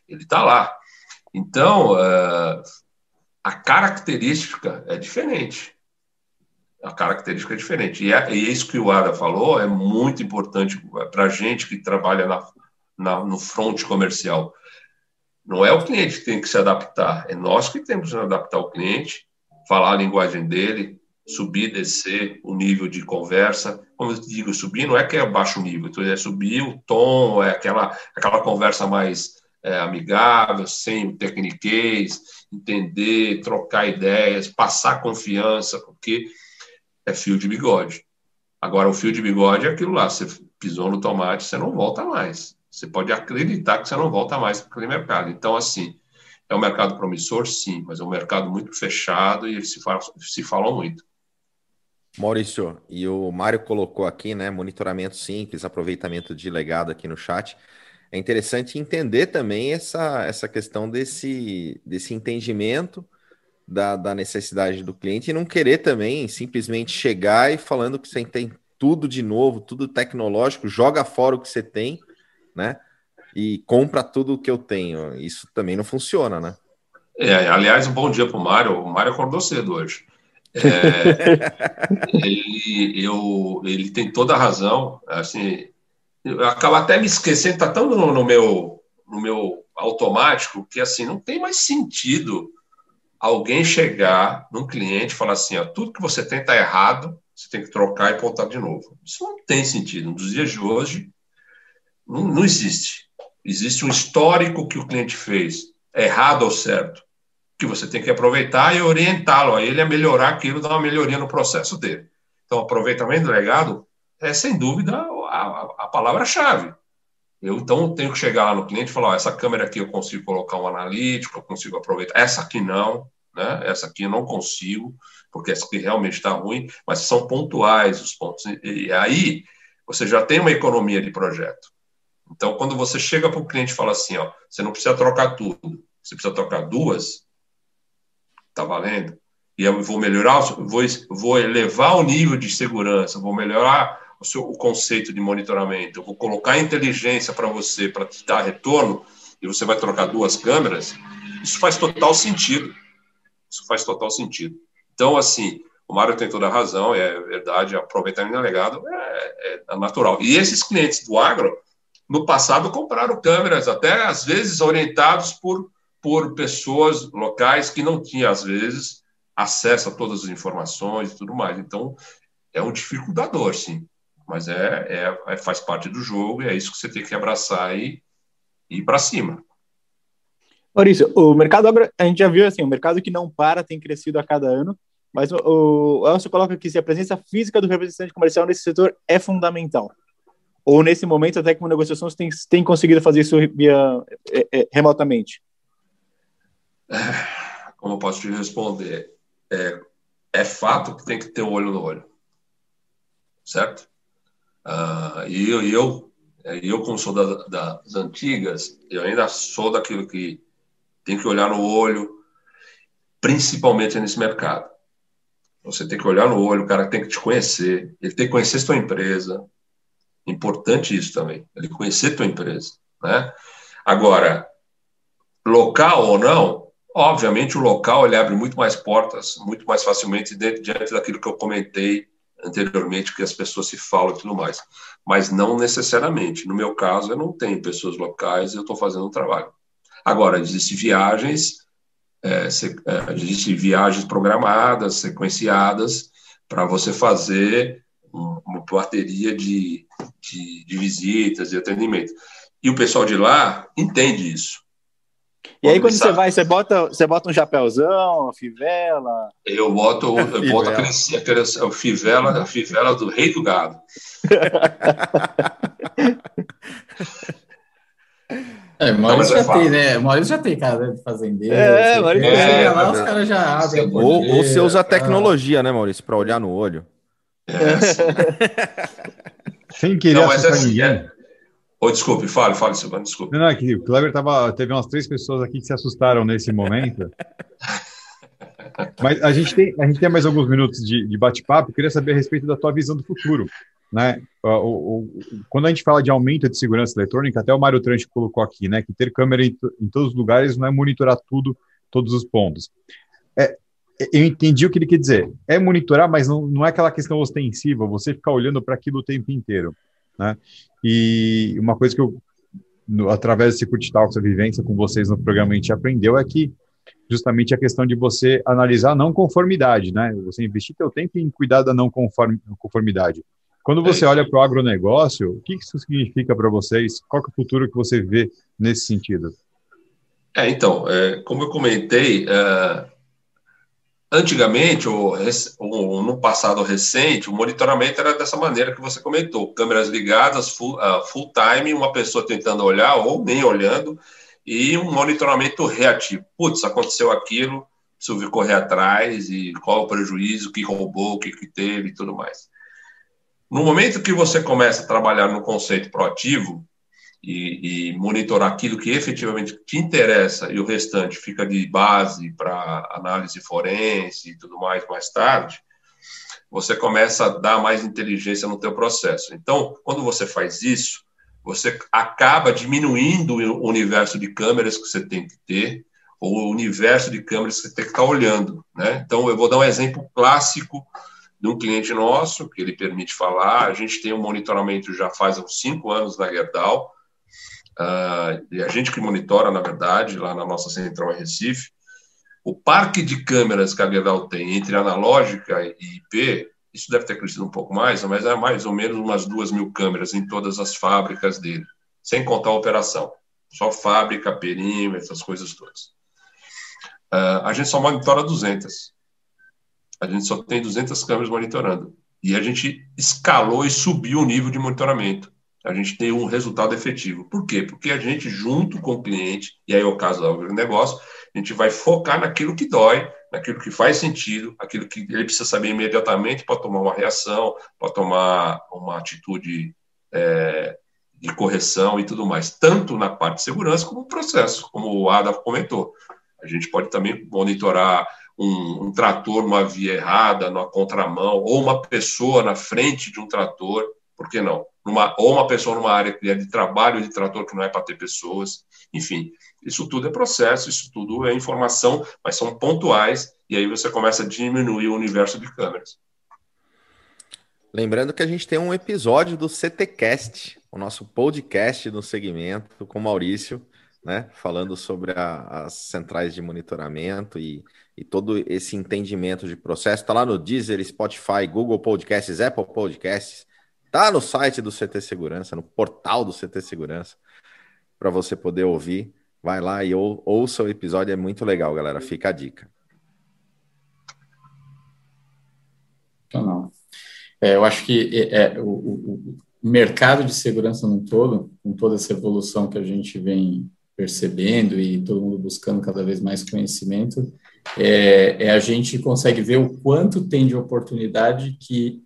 ele está lá. Então, uh, a característica é diferente. A característica é diferente. E, é, e isso que o Ada falou é muito importante para a gente que trabalha na, na, no front comercial. Não é o cliente que tem que se adaptar, é nós que temos que adaptar o cliente, falar a linguagem dele, subir, descer o nível de conversa. Como eu digo, subir não é que é baixo nível, então é subir o tom, é aquela, aquela conversa mais é, amigável, sem tecniquez, entender, trocar ideias, passar confiança, porque é fio de bigode. Agora, o fio de bigode é aquilo lá, você pisou no tomate, você não volta mais. Você pode acreditar que você não volta mais para aquele mercado. Então, assim, é um mercado promissor, sim, mas é um mercado muito fechado e eles se falam, se muito. Maurício, e o Mário colocou aqui, né, monitoramento simples, aproveitamento de legado aqui no chat. É interessante entender também essa, essa questão desse, desse entendimento da, da necessidade do cliente e não querer também simplesmente chegar e falando que você tem tudo de novo, tudo tecnológico, joga fora o que você tem né? E compra tudo o que eu tenho. Isso também não funciona, né? É, aliás, um bom dia para o Mário. O Mário acordou cedo hoje. É, ele, eu, ele tem toda a razão. Assim, eu acabo até me esquecendo, está tão no, no, meu, no meu automático que assim não tem mais sentido alguém chegar num cliente e falar assim: ó, tudo que você tem está errado, você tem que trocar e voltar de novo. Isso não tem sentido. Nos dias de hoje, não, não existe. Existe um histórico que o cliente fez, errado ou certo, que você tem que aproveitar e orientá-lo a ele a melhorar aquilo, dar uma melhoria no processo dele. Então, aproveitamento do legado é, sem dúvida, a, a, palavra-chave. Eu então tenho que chegar lá no cliente e falar: ó, essa câmera aqui eu consigo colocar um analítico, eu consigo aproveitar. Essa aqui não, né? Essa aqui eu não consigo, porque essa aqui realmente está ruim, mas são pontuais os pontos. E aí você já tem uma economia de projeto. Então, quando você chega para o cliente e fala assim, ó, você não precisa trocar tudo, você precisa trocar duas, tá valendo? E eu vou melhorar, vou, vou elevar o nível de segurança, vou melhorar o, seu, o conceito de monitoramento, eu vou colocar inteligência para você, para te dar retorno, e você vai trocar duas câmeras, isso faz total sentido. Isso faz total sentido. Então, assim, o Mário tem toda a razão, é verdade, aproveitamento delegado é, é natural. E esses clientes do agro, no passado, compraram câmeras, até às vezes orientados por, por pessoas locais que não tinham, às vezes, acesso a todas as informações e tudo mais. Então, é um dificultador, sim. Mas é, é, é faz parte do jogo e é isso que você tem que abraçar e, e ir para cima. Maurício, o mercado a gente já viu assim, o mercado que não para tem crescido a cada ano, mas o, o Elcio coloca aqui se a presença física do representante comercial nesse setor é fundamental. Ou nesse momento, até como negociação, você tem, tem conseguido fazer isso via, é, é, remotamente? Como eu posso te responder? É, é fato que tem que ter um olho no olho. Certo? Uh, e eu, eu, eu, como sou da, das antigas, eu ainda sou daquilo que tem que olhar no olho, principalmente nesse mercado. Você tem que olhar no olho, o cara tem que te conhecer, ele tem que conhecer sua empresa. Importante isso também, ele conhecer tua empresa, né? Agora, local ou não, obviamente o local ele abre muito mais portas, muito mais facilmente dentro, diante daquilo que eu comentei anteriormente, que as pessoas se falam e tudo mais. Mas não necessariamente. No meu caso, eu não tenho pessoas locais, eu estou fazendo um trabalho. Agora, existem viagens, é, se, é, existem viagens programadas, sequenciadas, para você fazer uma bateria de, de, de visitas e atendimento. E o pessoal de lá entende isso. E aí, quando você vai, você bota, você bota um chapéuzão, uma fivela? Eu boto, eu boto aquele, aquele, o fivela, a fivela do rei do gado. É, Maurício já tem, né? Maurício já tem cara de fazendeiro. É, Maurício é, lá, os caras já abrem. Ou, ou você usa a tecnologia, né, Maurício, para olhar no olho. É. Sem querer Não, mas é, ninguém. É... Oh, desculpe, fale, fale, Silvano, desculpe. Não, não, é que o Kleber tava, teve umas três pessoas aqui que se assustaram nesse momento. Mas a gente tem, a gente tem mais alguns minutos de, de bate-papo. Queria saber a respeito da tua visão do futuro. Né? O, o, quando a gente fala de aumento de segurança eletrônica, até o Mário Tranche colocou aqui, né, que ter câmera em, em, todos os lugares não é monitorar tudo, todos os pontos. É, eu entendi o que ele quer dizer. É monitorar, mas não, não é aquela questão ostensiva, você ficar olhando para aquilo o tempo inteiro. Né? E uma coisa que eu, no, através desse Curti Talks, a vivência com vocês no programa, a gente aprendeu é que justamente a questão de você analisar a não conformidade, né? Você investir seu tempo em cuidar da não conformidade. Quando você é olha para o agronegócio, o que isso significa para vocês? Qual é o futuro que você vê nesse sentido? É, então, é, como eu comentei, é, antigamente, ou, ou, no passado recente, o monitoramento era dessa maneira que você comentou: câmeras ligadas, full, uh, full time, uma pessoa tentando olhar ou nem olhando, e um monitoramento reativo. Putz, aconteceu aquilo, preciso correr atrás, e qual o prejuízo, que roubou, o que, que teve e tudo mais. No momento que você começa a trabalhar no conceito proativo e, e, monitorar aquilo que efetivamente te interessa e o restante fica de base para análise forense e tudo mais mais tarde, você começa a dar mais inteligência no teu processo. Então, quando você faz isso, você acaba diminuindo o universo de câmeras que você tem que ter, ou o universo de câmeras que você tem que estar olhando. Né? Então, eu vou dar um exemplo clássico de um cliente nosso, que ele permite falar. A gente tem um monitoramento já faz uns cinco anos na Gerdau, uh, e a gente que monitora, na verdade, lá na nossa central em Recife. O parque de câmeras que a Gerdau tem entre analógica e IP, isso deve ter crescido um pouco mais, mas é mais ou menos umas duas mil câmeras em todas as fábricas dele, sem contar a operação. Só fábrica, perímetro, essas coisas todas. Uh, a gente só monitora 200 a gente só tem 200 câmeras monitorando. E a gente escalou e subiu o nível de monitoramento. A gente tem um resultado efetivo. Por quê? Porque a gente, junto com o cliente, e aí é o caso do negócio, a gente vai focar naquilo que dói, naquilo que faz sentido, aquilo que ele precisa saber imediatamente para tomar uma reação, para tomar uma atitude é, de correção e tudo mais, tanto na parte de segurança como no processo, como o Ada comentou. A gente pode também monitorar um, um trator numa via errada, numa contramão, ou uma pessoa na frente de um trator, por que não? Numa, ou uma pessoa numa área que é de trabalho de trator que não é para ter pessoas, enfim, isso tudo é processo, isso tudo é informação, mas são pontuais, e aí você começa a diminuir o universo de câmeras. Lembrando que a gente tem um episódio do CTcast, o nosso podcast no segmento, com Maurício, né? Falando sobre a, as centrais de monitoramento e, e todo esse entendimento de processo. Está lá no Deezer, Spotify, Google Podcasts, Apple Podcasts. Tá no site do CT Segurança, no portal do CT Segurança, para você poder ouvir. Vai lá e ou, ouça o episódio, é muito legal, galera. Fica a dica. Não. É, eu acho que é, é o, o, o mercado de segurança no todo, com toda essa evolução que a gente vem percebendo e todo mundo buscando cada vez mais conhecimento, é, é, a gente consegue ver o quanto tem de oportunidade que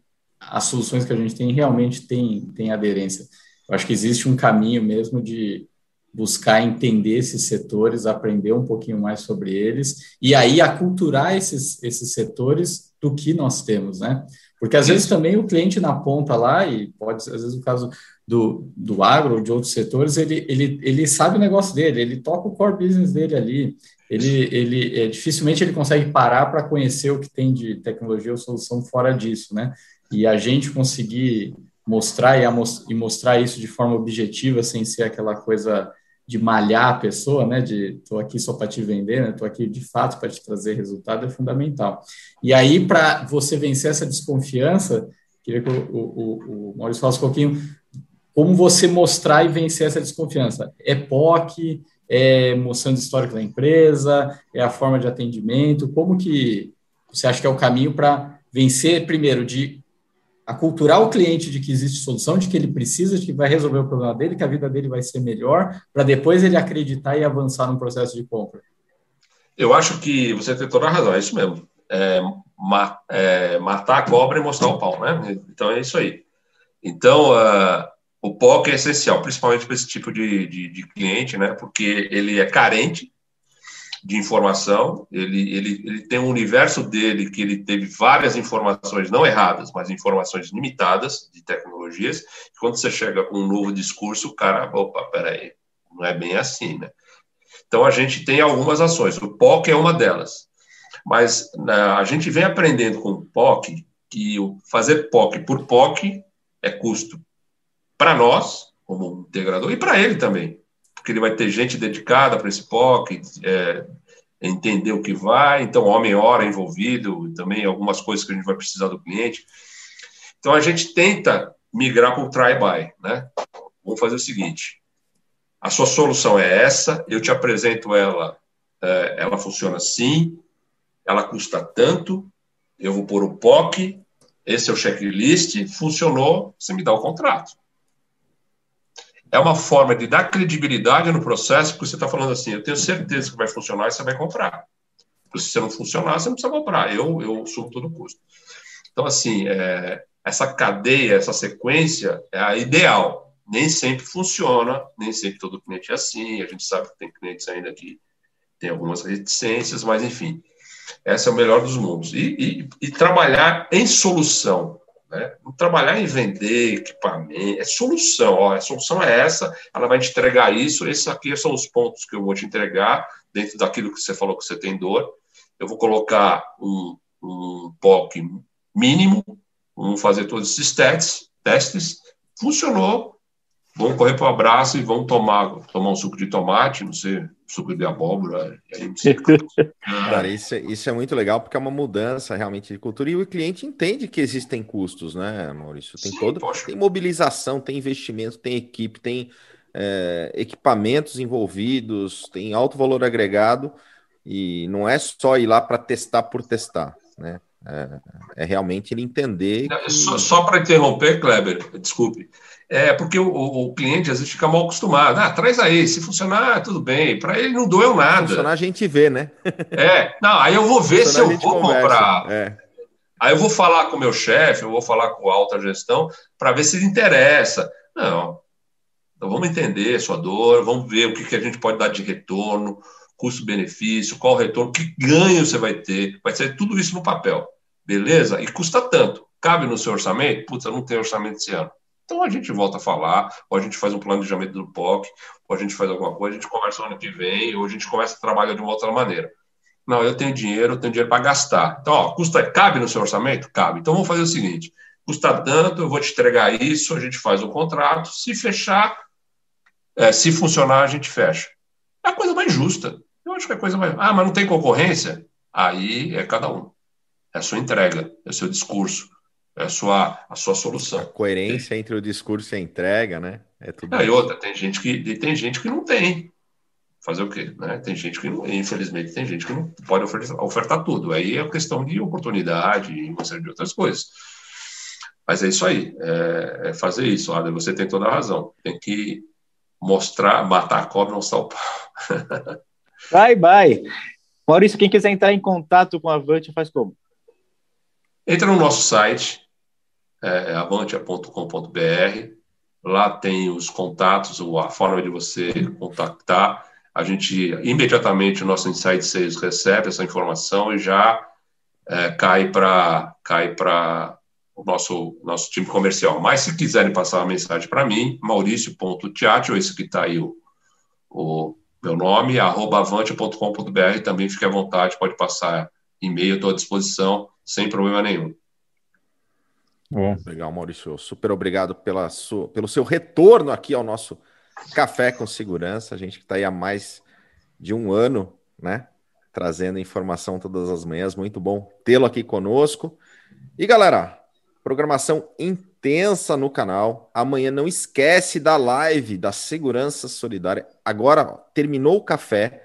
as soluções que a gente tem realmente têm tem aderência. Eu acho que existe um caminho mesmo de buscar entender esses setores, aprender um pouquinho mais sobre eles e aí aculturar esses, esses setores do que nós temos, né? Porque às vezes também o cliente na ponta lá, e pode às vezes o caso do, do agro ou de outros setores, ele, ele, ele sabe o negócio dele, ele toca o core business dele ali, ele, ele é, dificilmente ele consegue parar para conhecer o que tem de tecnologia ou solução fora disso, né? E a gente conseguir mostrar e, e mostrar isso de forma objetiva, sem ser aquela coisa de malhar a pessoa, né? De estou aqui só para te vender, né? Estou aqui de fato para te trazer resultado é fundamental. E aí para você vencer essa desconfiança, queria que o, o, o Maurício falasse um pouquinho como você mostrar e vencer essa desconfiança. É POC, é mostrando histórico da empresa, é a forma de atendimento. Como que você acha que é o caminho para vencer primeiro de aculturar o cliente de que existe solução, de que ele precisa, de que vai resolver o problema dele, que a vida dele vai ser melhor, para depois ele acreditar e avançar no processo de compra? Eu acho que você tem toda a razão, é isso mesmo. É, ma é, matar a cobra e mostrar o pau, né? Então é isso aí. Então, uh, o POC é essencial, principalmente para esse tipo de, de, de cliente, né? Porque ele é carente de informação, ele, ele, ele tem um universo dele que ele teve várias informações não erradas, mas informações limitadas de tecnologias. E quando você chega com um novo discurso, o cara, opa, peraí, não é bem assim, né? Então a gente tem algumas ações, o POC é uma delas. Mas né, a gente vem aprendendo com o POC que fazer POC por POC é custo para nós, como integrador, e para ele também porque ele vai ter gente dedicada para esse POC, é, entender o que vai, então homem-hora envolvido, também algumas coisas que a gente vai precisar do cliente. Então a gente tenta migrar para o try-buy, né? Vamos fazer o seguinte, a sua solução é essa, eu te apresento ela, é, ela funciona assim, ela custa tanto, eu vou pôr o POC, esse é o checklist, funcionou, você me dá o contrato é uma forma de dar credibilidade no processo, porque você está falando assim, eu tenho certeza que vai funcionar e você vai comprar. Porque se você não funcionar, você não precisa comprar, eu, eu sumo todo o custo. Então, assim, é, essa cadeia, essa sequência é a ideal. Nem sempre funciona, nem sempre todo cliente é assim, a gente sabe que tem clientes ainda que tem algumas reticências, mas enfim, essa é o melhor dos mundos. E, e, e trabalhar em solução, né? Trabalhar em vender equipamento, é solução. Ó, a solução é essa, ela vai te entregar isso, esses aqui são os pontos que eu vou te entregar, dentro daquilo que você falou que você tem dor. Eu vou colocar um, um POC mínimo, vamos fazer todos esses testes, testes. Funcionou, vamos correr para o abraço e vamos tomar, tomar um suco de tomate, não sei, suco de abóbora. Cara, isso, é, isso é muito legal porque é uma mudança realmente de cultura e o cliente entende que existem custos, né, Maurício? Tem Sim, todo, poxa. tem mobilização, tem investimento, tem equipe, tem é, equipamentos envolvidos, tem alto valor agregado e não é só ir lá para testar por testar, né? É, é realmente ele entender. Que... Só, só para interromper, Kleber, desculpe. É porque o, o, cliente às vezes fica mal acostumado. Ah, traz aí, se funcionar, tudo bem. Para ele não doeu nada. Se funcionar, a gente vê, né? é, não, aí eu vou ver se eu vou conversa. comprar. É. Aí eu vou falar com o meu chefe, eu vou falar com a alta gestão, para ver se ele interessa. Não. Então vamos entender a sua dor, vamos ver o que, que a gente pode dar de retorno, custo-benefício, qual o retorno, que ganho você vai ter. Vai ser tudo isso no papel. Beleza? E custa tanto. Cabe no seu orçamento? Putz, eu não tenho orçamento esse ano. Então a gente volta a falar, ou a gente faz um planejamento do POC, ou a gente faz alguma coisa, a gente conversa no ano que vem, ou a gente começa a trabalhar de uma outra maneira. Não, eu tenho dinheiro, eu tenho dinheiro para gastar. Então, ó, custa, cabe no seu orçamento? Cabe. Então vamos fazer o seguinte: custa tanto, eu vou te entregar isso, a gente faz o contrato, se fechar, é, se funcionar, a gente fecha. É a coisa mais justa. Eu acho que é a coisa mais. Ah, mas não tem concorrência? Aí é cada um. É a sua entrega, é o seu discurso, é a sua, a sua solução. A coerência entre o discurso e a entrega, né? É tudo. E outra, tem gente que tem gente que não tem. Fazer o quê? Né? Tem gente que, infelizmente, tem gente que não pode ofertar, ofertar tudo. Aí é questão de oportunidade e uma série de outras coisas. Mas é isso aí, é, é fazer isso. Olha, você tem toda a razão. Tem que mostrar, matar a cobra, não pau. Bye, bye. Maurício, quem quiser entrar em contato com a Avante, faz como? Entra no nosso site, é, é avantia.com.br. Lá tem os contatos, a forma de você contactar. A gente, imediatamente, o nosso Insight Sales recebe essa informação e já é, cai para cai o nosso, nosso time comercial. Mas se quiserem passar uma mensagem para mim, maurício.tiati, ou esse que está aí o, o meu nome, arroba avante.com.br, também fique à vontade, pode passar e-mail, estou à disposição, sem problema nenhum. Bom. Legal, Maurício. Super obrigado pela sua, pelo seu retorno aqui ao nosso Café com Segurança. A gente que está aí há mais de um ano, né? Trazendo informação todas as manhãs. Muito bom tê-lo aqui conosco. E galera, programação intensa no canal. Amanhã não esquece da live da Segurança Solidária. Agora terminou o café,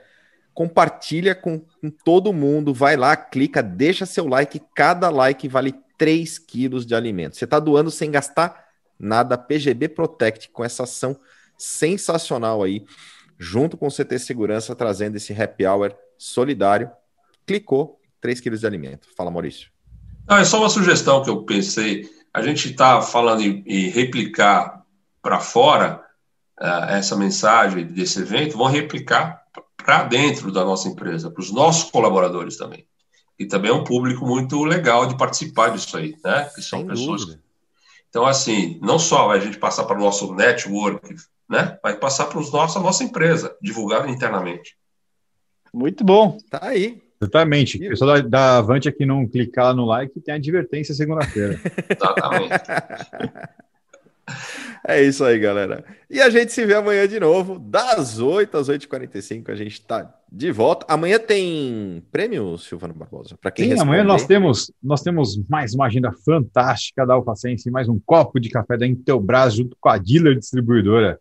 compartilha com, com, todo mundo, vai lá, clica, deixa seu like. Cada like vale 3 quilos de alimento. Você está doando sem gastar nada. PGB Protect com essa ação sensacional aí, junto com o CT Segurança, trazendo esse happy hour solidário. Clicou, 3 quilos de alimento. Fala, Maurício. É só uma sugestão que eu pensei a gente está falando em, em replicar para fora uh, essa mensagem desse evento, vamos replicar para dentro da nossa empresa, para os nossos colaboradores também. E também é um público muito legal de participar disso aí, né? Que são Sem pessoas. Dúvida. Então, assim, não só a gente passar para o nosso network, né? Vai passar para os nossos, a nossa empresa, divulgar internamente. Muito bom. Tá aí. Exatamente. O pessoal da, da Avante aqui não clicar no like tem advertência segunda-feira. Exatamente. É isso aí, galera. E a gente se vê amanhã de novo, das 8 às 8h45. A gente tá de volta. Amanhã tem prêmio, Silvano Barbosa? Para quem Sim, responder. amanhã nós temos, nós temos mais uma agenda fantástica da Alfacense, mais um copo de café da Intelbras junto com a dealer distribuidora.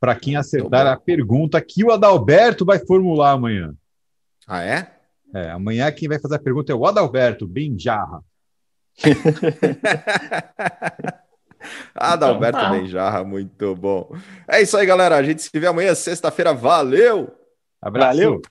Para quem acertar a pergunta que o Adalberto vai formular amanhã. Ah, é? É, amanhã quem vai fazer a pergunta é o Adalberto Benjarra. Adalberto então, tá. Benjarra, muito bom. É isso aí, galera. A gente se vê amanhã, sexta-feira. Valeu! Abraço! Valeu!